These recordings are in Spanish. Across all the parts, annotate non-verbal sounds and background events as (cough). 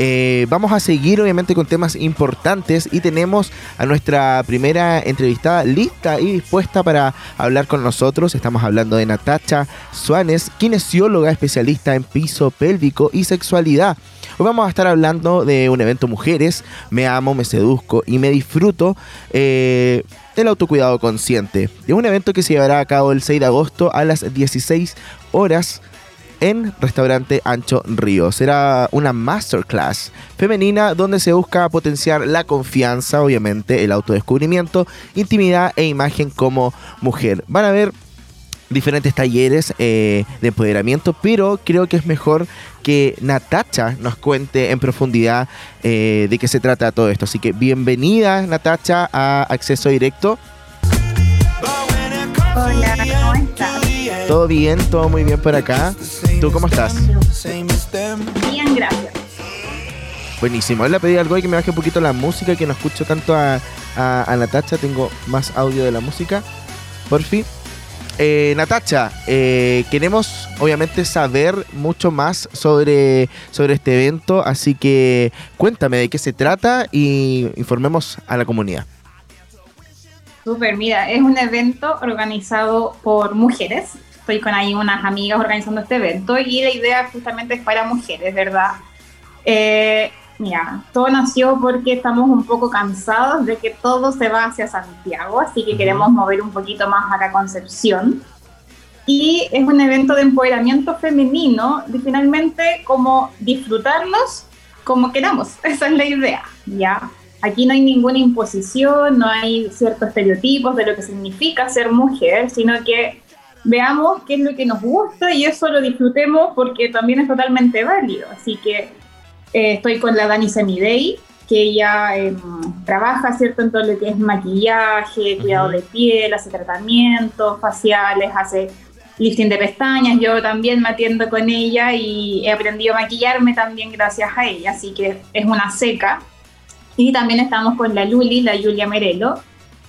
Eh, vamos a seguir obviamente con temas importantes y tenemos a nuestra primera entrevistada lista y dispuesta para hablar con nosotros. Estamos hablando de Natacha Suárez, kinesióloga especialista en piso pélvico y sexualidad. Hoy vamos a estar hablando de un evento Mujeres, Me Amo, Me Seduzco y Me Disfruto. Eh, el autocuidado consciente. Es un evento que se llevará a cabo el 6 de agosto a las 16 horas en Restaurante Ancho Río. Será una masterclass femenina donde se busca potenciar la confianza, obviamente, el autodescubrimiento, intimidad e imagen como mujer. Van a ver diferentes talleres eh, de empoderamiento, pero creo que es mejor que Natacha nos cuente en profundidad eh, de qué se trata todo esto. Así que bienvenida Natacha a Acceso Directo. Hola, ¿cómo estás? Todo bien, todo muy bien por acá. ¿Tú cómo estás? Bien, gracias. Buenísimo. Él le pedí algo y que me baje un poquito la música, que no escucho tanto a, a, a Natacha. Tengo más audio de la música. Por fin. Eh, Natacha, eh, queremos obviamente saber mucho más sobre, sobre este evento, así que cuéntame de qué se trata y informemos a la comunidad. Súper, mira, es un evento organizado por mujeres. Estoy con ahí unas amigas organizando este evento y la idea justamente es para mujeres, ¿verdad? Eh, Mira, todo nació porque estamos un poco cansados de que todo se va hacia Santiago, así que queremos mover un poquito más a la Concepción. Y es un evento de empoderamiento femenino, de finalmente como disfrutarnos como queramos. (laughs) Esa es la idea, ¿ya? Aquí no hay ninguna imposición, no hay ciertos estereotipos de lo que significa ser mujer, sino que veamos qué es lo que nos gusta y eso lo disfrutemos porque también es totalmente válido. Así que eh, estoy con la Dani Semidey, que ella em, trabaja, ¿cierto?, en todo lo que es maquillaje, cuidado de piel, hace tratamientos faciales, hace lifting de pestañas. Yo también me atiendo con ella y he aprendido a maquillarme también gracias a ella, así que es una seca. Y también estamos con la Luli, la Julia Merelo,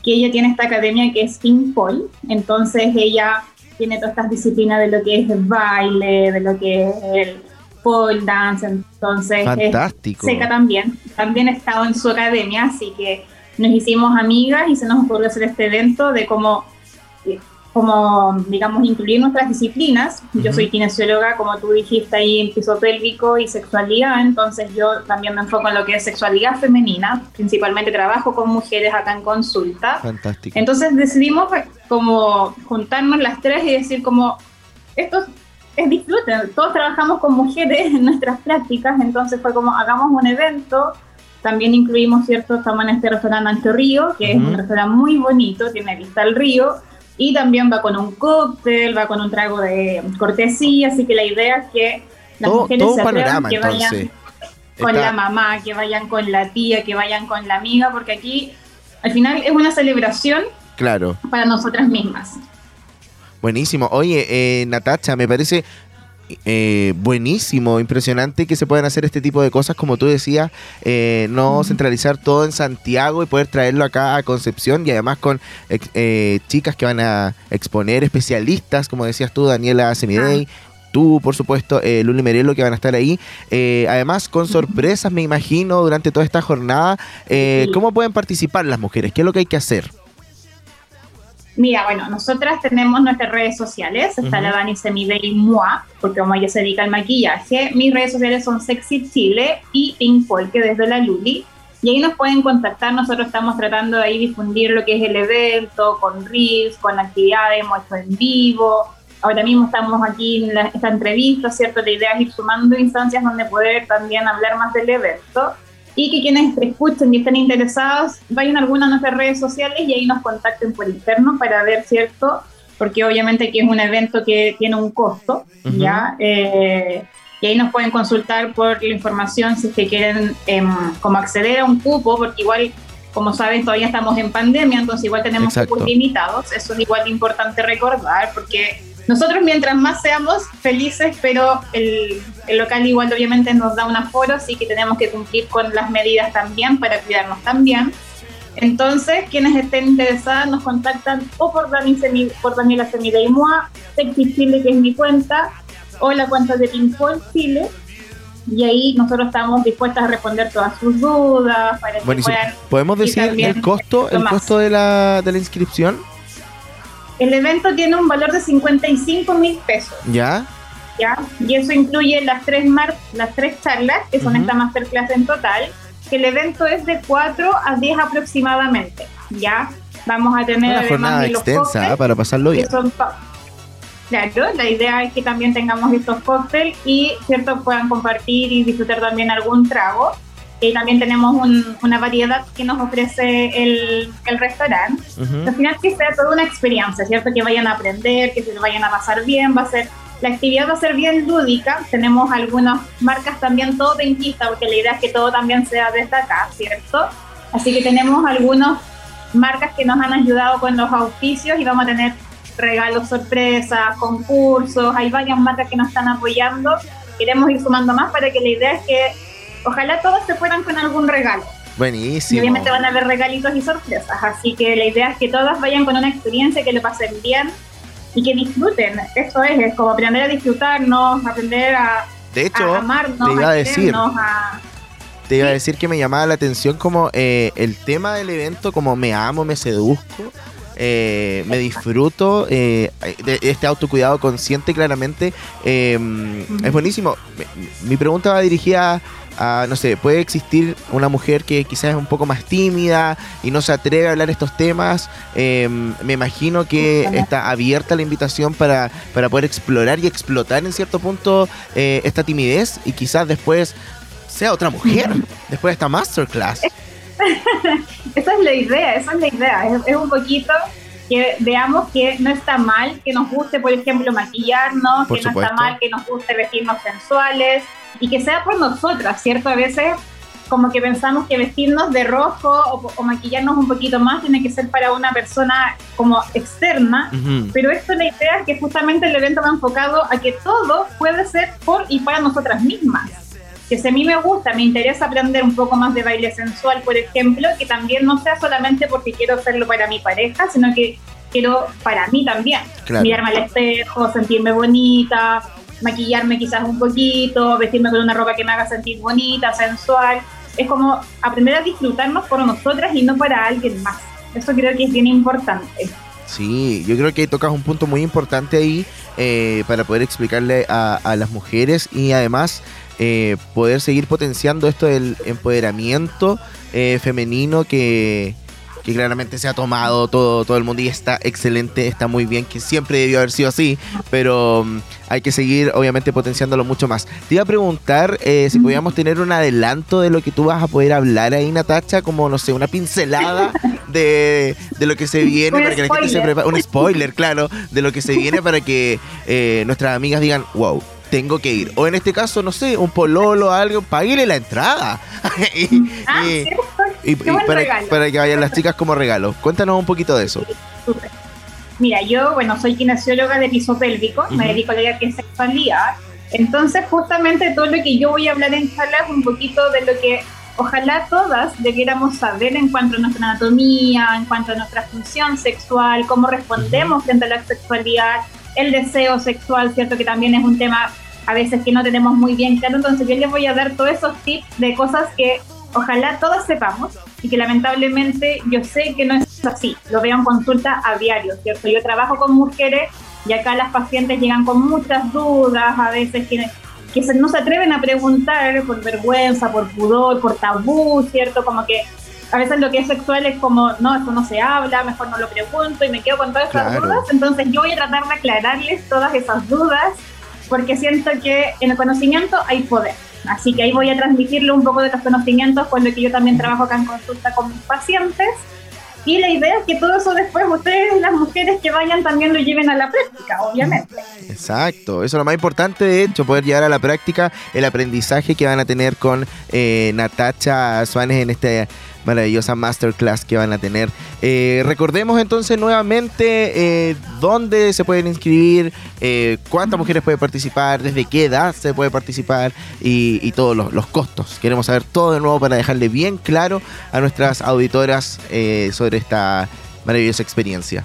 que ella tiene esta academia que es Pol, entonces ella tiene todas estas disciplinas de lo que es el baile, de lo que es el pole dance, entonces Fantástico. Seca también, también he estado en su academia, así que nos hicimos amigas y se nos ocurrió hacer este evento de cómo, como digamos, incluir nuestras disciplinas. Yo soy kinesióloga, como tú dijiste ahí, en piso pélvico y sexualidad, entonces yo también me enfoco en lo que es sexualidad femenina, principalmente trabajo con mujeres acá en consulta. Fantástico. Entonces decidimos como juntarnos las tres y decir como, estos es disfruten. Todos trabajamos con mujeres en nuestras prácticas, entonces fue como hagamos un evento. También incluimos, ¿cierto? Estamos en este restaurante Ancho Río, que es un restaurante muy bonito, tiene vista al río, y también va con un cóctel, va con un trago de cortesía, así que la idea es que las mujeres se atrevan, que vayan con la mamá, que vayan con la tía, que vayan con la amiga, porque aquí al final es una celebración claro. para nosotras mismas. Buenísimo. Oye, eh, Natacha, me parece eh, buenísimo, impresionante que se puedan hacer este tipo de cosas, como tú decías, eh, no centralizar todo en Santiago y poder traerlo acá a Concepción y además con eh, chicas que van a exponer, especialistas, como decías tú, Daniela Semidey. Tú, por supuesto, Luli Merelo, que van a estar ahí. además, con sorpresas, me imagino, durante toda esta jornada. ¿Cómo pueden participar las mujeres? ¿Qué es lo que hay que hacer? Mira, bueno, nosotras tenemos nuestras redes sociales, está la Dani Semidey Moi, porque como ella se dedica al maquillaje, mis redes sociales son Sexy Chile y Pinkpol, que desde la Luli, y ahí nos pueden contactar, nosotros estamos tratando de ahí difundir lo que es el evento, con reels, con actividades, muestro en vivo, ahora mismo estamos aquí en esta entrevista, ¿cierto? La idea es ir sumando instancias donde poder también hablar más del evento, y que quienes escuchen y estén interesados vayan a alguna de nuestras redes sociales y ahí nos contacten por interno para ver, ¿cierto? Porque obviamente aquí es un evento que tiene un costo, ¿ya? Eh, y ahí nos pueden consultar por la información si es que quieren como acceder a un cupo, porque igual, como saben, todavía estamos en pandemia, entonces igual tenemos cupos limitados, eso es igual importante recordar, porque nosotros mientras más seamos felices, pero el, local igual obviamente nos da un aforo, así que tenemos que cumplir con las medidas también para cuidarnos también. Entonces, quienes estén interesadas nos contactan o por, Dani por Daniela Semide y Moa, Sexy Chile, que es mi cuenta, o la cuenta de Pinkpol Chile. y ahí nosotros estamos dispuestos a responder todas sus dudas para que puedan ¿Podemos decir el costo, el costo de la, de la inscripción? El evento tiene un valor de 55 mil pesos. ¿Ya? ¿Ya? Y eso incluye las tres, mar las tres charlas, que son esta masterclass en total, que el evento es de 4 a 10 aproximadamente. ¿Ya? Vamos a tener una jornada extensa para pasarlo bien. Claro, la idea es que también tengamos estos cócteles y cierto puedan compartir y disfrutar también algún trago. Y también tenemos una variedad que nos ofrece el, el restaurante. Al final que sea toda una experiencia, ¿cierto? Que vayan a aprender, que se vayan a pasar bien, va a ser la actividad va a ser bien lúdica. Tenemos algunas marcas también todo penquista, porque la idea es que todo también sea desde acá, ¿cierto? Así que tenemos algunas marcas que nos han ayudado con los auspicios y vamos a tener regalos sorpresas, concursos, hay varias marcas que nos están apoyando. Queremos ir sumando más para que la idea es que ojalá todos se fueran con algún regalo. Buenísimo. Y obviamente van a haber regalitos y sorpresas, así que la idea es que todas vayan con una experiencia, que le pasen bien y que disfruten. Eso es, es como aprender a disfrutarnos, aprender a, de hecho, amarnos, te iba a, decir, Te iba a decir que me llamaba la atención como eh, el tema del evento, como me amo, me seduzco. Eh, me disfruto eh, de este autocuidado consciente claramente em, es buenísimo mi, pregunta va dirigida a, no sé, puede existir una mujer que quizás es un poco más tímida y no se atreve a hablar estos temas. Em, me imagino que está abierta la invitación para, para poder explorar y explotar en cierto punto eh, esta timidez y quizás después sea otra mujer, después de esta masterclass. (laughs) esa es la idea, esa es la idea. Es, un poquito que veamos que no está mal que nos guste, por ejemplo, maquillarnos, que no está mal que nos guste vestirnos sensuales y que sea por nosotras, ¿cierto? A veces como que pensamos que vestirnos de rojo o, maquillarnos un poquito más tiene que ser para una persona como externa, pero esto la idea es que justamente el evento va enfocado a que todo puede ser por y para nosotras mismas que si a mí me gusta, me interesa aprender un poco más de baile sensual, por ejemplo, que también no sea solamente porque quiero hacerlo para mi pareja, sino que quiero para mí también. Mirarme al espejo, sentirme bonita, maquillarme quizás un poquito, vestirme con una ropa que me haga sentir bonita, sensual. Es como aprender a disfrutarnos por nosotras y no para alguien más. Eso creo que es bien importante. Sí, yo creo que tocas un punto muy importante ahí eh, para poder explicarle a, a las mujeres y además eh, poder seguir potenciando esto del empoderamiento eh, femenino que, claramente se ha tomado todo, todo el mundo y está excelente, está muy bien, que siempre debió haber sido así, pero mm, hay que seguir obviamente potenciándolo mucho más. Te iba a preguntar eh, si podíamos tener un adelanto de lo que tú vas a poder hablar ahí, Natacha, como no sé, una pincelada (laughs) de, lo que se viene para que la gente se prepare, un spoiler, claro, de lo que se viene para que nuestras amigas digan, wow tengo que ir. O en este caso, no sé, un pololo, algo, paguele la entrada. (laughs) y, ah, para, que vayan las chicas como regalo. Cuéntanos un poquito de eso. Mira, yo, bueno, soy kinesióloga de piso pélvico, me dedico a la que es sexualidad. Entonces, justamente todo lo que yo voy a hablar en charla es un poquito de lo que ojalá todas debiéramos saber en cuanto a nuestra anatomía, en cuanto a nuestra función sexual, cómo respondemos frente a la sexualidad, el deseo sexual, ¿cierto? Que también es un tema a veces que no tenemos muy bien claro. Entonces yo les voy a dar todos esos tips de cosas que ojalá todos sepamos y que lamentablemente yo sé que no es así. Lo veo en consulta a diario, ¿cierto? Yo trabajo con mujeres y acá las pacientes llegan con muchas dudas, a veces que, que no se atreven a preguntar por vergüenza, por pudor, por tabú, ¿cierto? Como que a veces lo que es sexual es como, no, esto no se habla, mejor no lo pregunto y me quedo con todas esas dudas. Entonces yo voy a tratar de aclararles todas esas dudas porque siento que en el conocimiento hay poder. Así que ahí voy a transmitirle un poco de los conocimientos con lo que yo también trabajo acá en consulta con mis pacientes. Y la idea es que todo eso después ustedes, las mujeres que vayan, también lo lleven a la práctica, obviamente. Exacto, eso es lo más importante, de hecho, poder llevar a la práctica el aprendizaje que van a tener con eh, Natacha Suárez en este maravillosa masterclass que van a tener. Eh, recordemos entonces nuevamente eh, dónde se pueden inscribir, eh, cuántas mujeres pueden participar, desde qué edad se puede participar y, todos los, costos. Queremos saber todo de nuevo para dejarle bien claro a nuestras auditoras sobre esta maravillosa experiencia.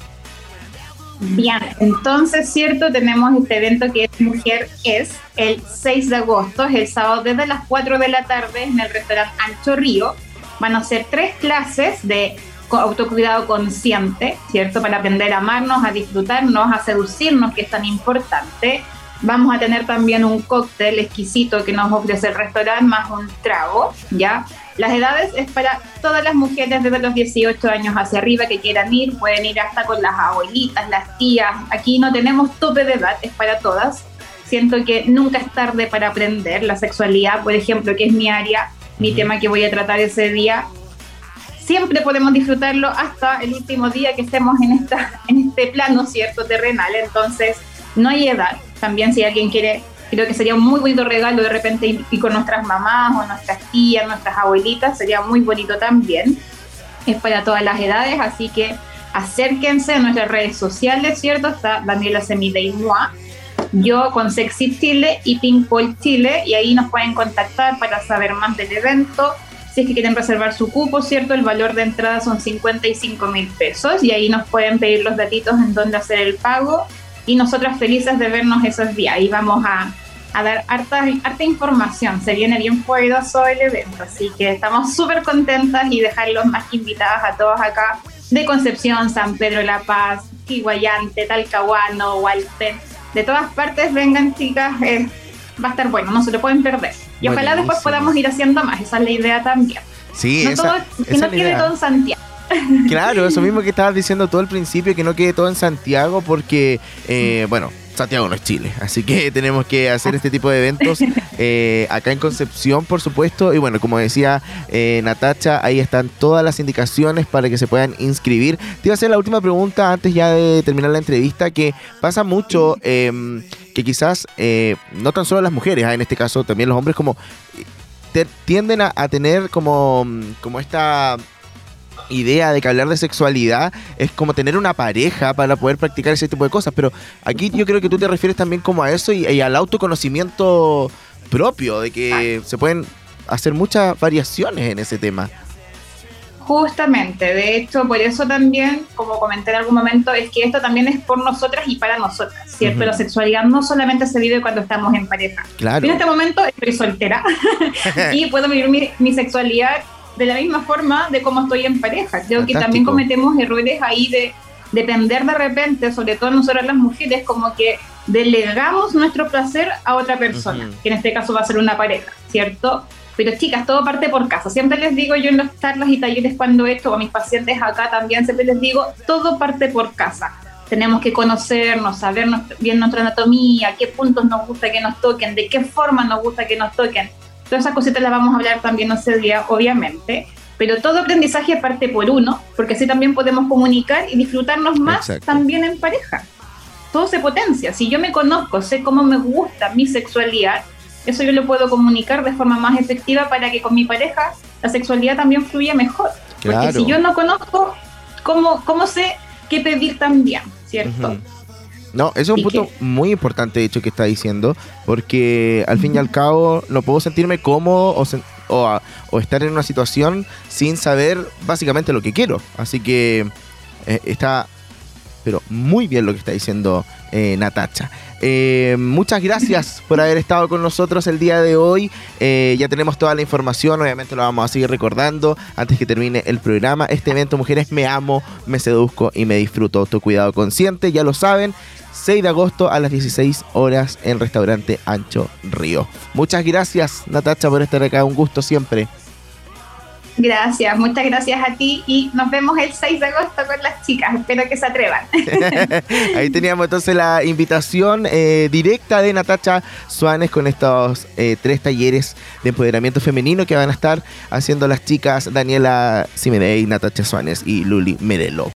Bien, entonces, cierto, tenemos este evento que es Mujer Es, el 6 de agosto, es el sábado desde las 4 de la tarde en el restaurante Ancho Río. Van a ser tres clases de autocuidado consciente, ¿cierto? Para aprender a amarnos, a disfrutarnos, a seducirnos, que es tan importante. Vamos a tener también un cóctel exquisito que nos ofrece el restaurante, más un trago, ¿ya? Las edades es para todas las mujeres desde los 18 años hacia arriba que quieran ir, pueden ir hasta con las abuelitas, las tías. Aquí no tenemos tope de edad, es para todas. Siento que nunca es tarde para aprender la sexualidad, por ejemplo, que es mi área, mi tema que voy a tratar ese día. Siempre podemos disfrutarlo hasta el último día que estemos en, esta, (laughs) en este plano, ¿cierto? Terrenal. Entonces, no hay edad. También si alguien quiere Creo que sería un muy bonito regalo de repente ir con nuestras mamás o nuestras tías, nuestras abuelitas, sería muy bonito también. Es para todas las edades, así que acérquense a nuestras redes sociales, ¿cierto? Está Daniela Semida y yo con Sexy Chile y Pink Chile, y ahí nos pueden contactar para saber más del evento. Si es que quieren reservar su cupo, ¿cierto? El valor de entrada son 55 mil pesos y ahí nos pueden pedir los datitos en dónde hacer el pago. Y nosotras felices de vernos esos días. Y vamos a dar harta, harta información. Se viene bien poderoso el evento, así que estamos súper contentas y dejarlos más invitadas a todos acá de Concepción, San Pedro la Paz, Quihuayante, Talcahuano, Hualpen. De todas partes vengan chicas, eh, va a estar bueno, no se lo pueden perder. Y ojalá después podamos ir haciendo más, esa es la idea también. Sí, no que no quede todo en Santiago. Claro, eso (laughs) mismo que estabas diciendo todo al principio, que no quede todo en Santiago, porque, eh, bueno, Santiago no es Chile, así que (laughs) tenemos que hacer este tipo de eventos eh, acá en Concepción, por supuesto. Y bueno, como decía eh, Natacha, ahí están todas las indicaciones para que se puedan inscribir. Te iba a hacer la última pregunta antes ya de terminar la entrevista, que pasa mucho em, que quizás eh, no tan solo las mujeres, ah, en este caso también los hombres, como tienden a, a, tener como, como esta idea de que hablar de sexualidad es como tener una pareja para poder practicar ese tipo de cosas, pero aquí yo creo que tú te refieres también como a eso y, al autoconocimiento propio, de que se pueden hacer muchas variaciones en ese tema. Justamente, de hecho, por eso también, como comenté en algún momento, es que esto también es por nosotras y para nosotras, ¿cierto? La sexualidad no solamente se vive cuando estamos en pareja. Claro. en este momento estoy soltera (laughs) y puedo vivir mi, mi, sexualidad de la misma forma de cómo estoy en pareja. Creo que también cometemos errores ahí de depender de repente, sobre todo nosotras las mujeres, como que delegamos nuestro placer a otra persona, que en este caso va a ser una pareja, ¿cierto? Pero chicas, todo parte por casa. Siempre les digo yo en las charlas y talleres cuando esto, o a mis pacientes acá también, siempre les digo, todo parte por casa. Tenemos que conocernos, saber bien nuestra anatomía, qué puntos nos gusta que nos toquen, de qué forma nos gusta que nos toquen Todas esas cositas las vamos a hablar también ese día, obviamente. Pero todo aprendizaje parte por uno, porque así también podemos comunicar y disfrutarnos más también en pareja. Todo se potencia. Si yo me conozco, sé cómo me gusta mi sexualidad, eso yo lo puedo comunicar de forma más efectiva para que con mi pareja la sexualidad también fluya mejor. Porque si yo no conozco, ¿cómo, cómo sé qué pedir también? ¿Cierto? No, eso es un punto muy importante, de hecho, que está diciendo, porque al fin y al cabo no puedo sentirme cómodo o, o, estar en una situación sin saber básicamente lo que quiero. Así que eh, está, pero muy bien lo que está diciendo eh, Natacha. Eh, muchas gracias (laughs) por haber estado con nosotros el día de hoy. Eh, ya tenemos toda la información, obviamente lo vamos a seguir recordando antes que termine el programa. Este evento, Mujeres, me amo, me seduzco y me disfruto. Tu cuidado consciente, ya lo saben. 6 de agosto a las 16 horas en Restaurante Ancho Río. Muchas gracias, Natacha, por estar acá. Un gusto siempre. Gracias, muchas gracias a ti y nos vemos el 6 de agosto con las chicas. Espero que se atrevan. (laughs) (laughs) Ahí teníamos entonces la invitación eh, directa de Natacha Suárez con estos eh, tres talleres de empoderamiento femenino que van a estar haciendo las chicas Daniela Simedey, Natacha Suárez y Luli Merelo.